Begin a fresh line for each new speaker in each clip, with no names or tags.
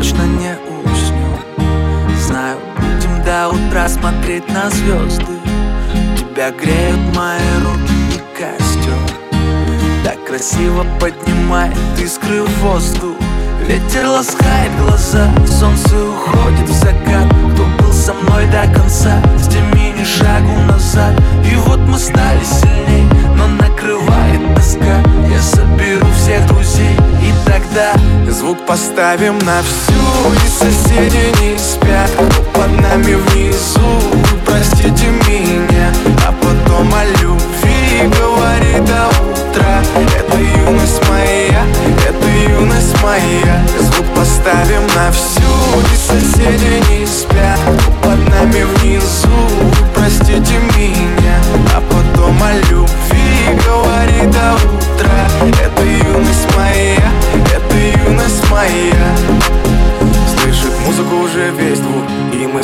точно не уснем Знаю, будем до утра смотреть на звезды. Тебя греют мои руки и костюм Так красиво поднимает искры в воздух. Ветер ласкает глаза, солнце уходит в закат. Кто был со мной до конца, сними ни шагу назад
Звук поставим на всю И соседи не спят. Под нами внизу простите меня. А потом о любви Говори до утра Это юность моя Это юность моя. Звук поставим на всю И соседи не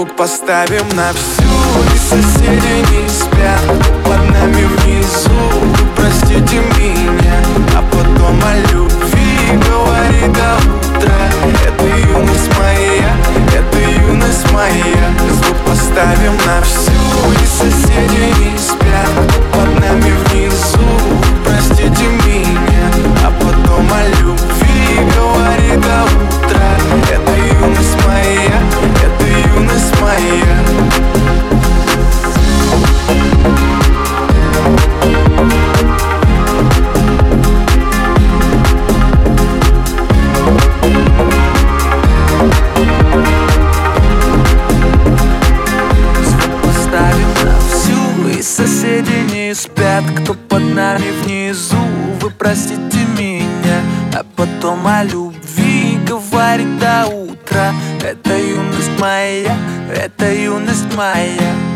Звук поставим на всю И соседи не спят
спят Кто под нами внизу? Вы простите меня. А потом о любви Говорит до утра. Это юность моя Это юность моя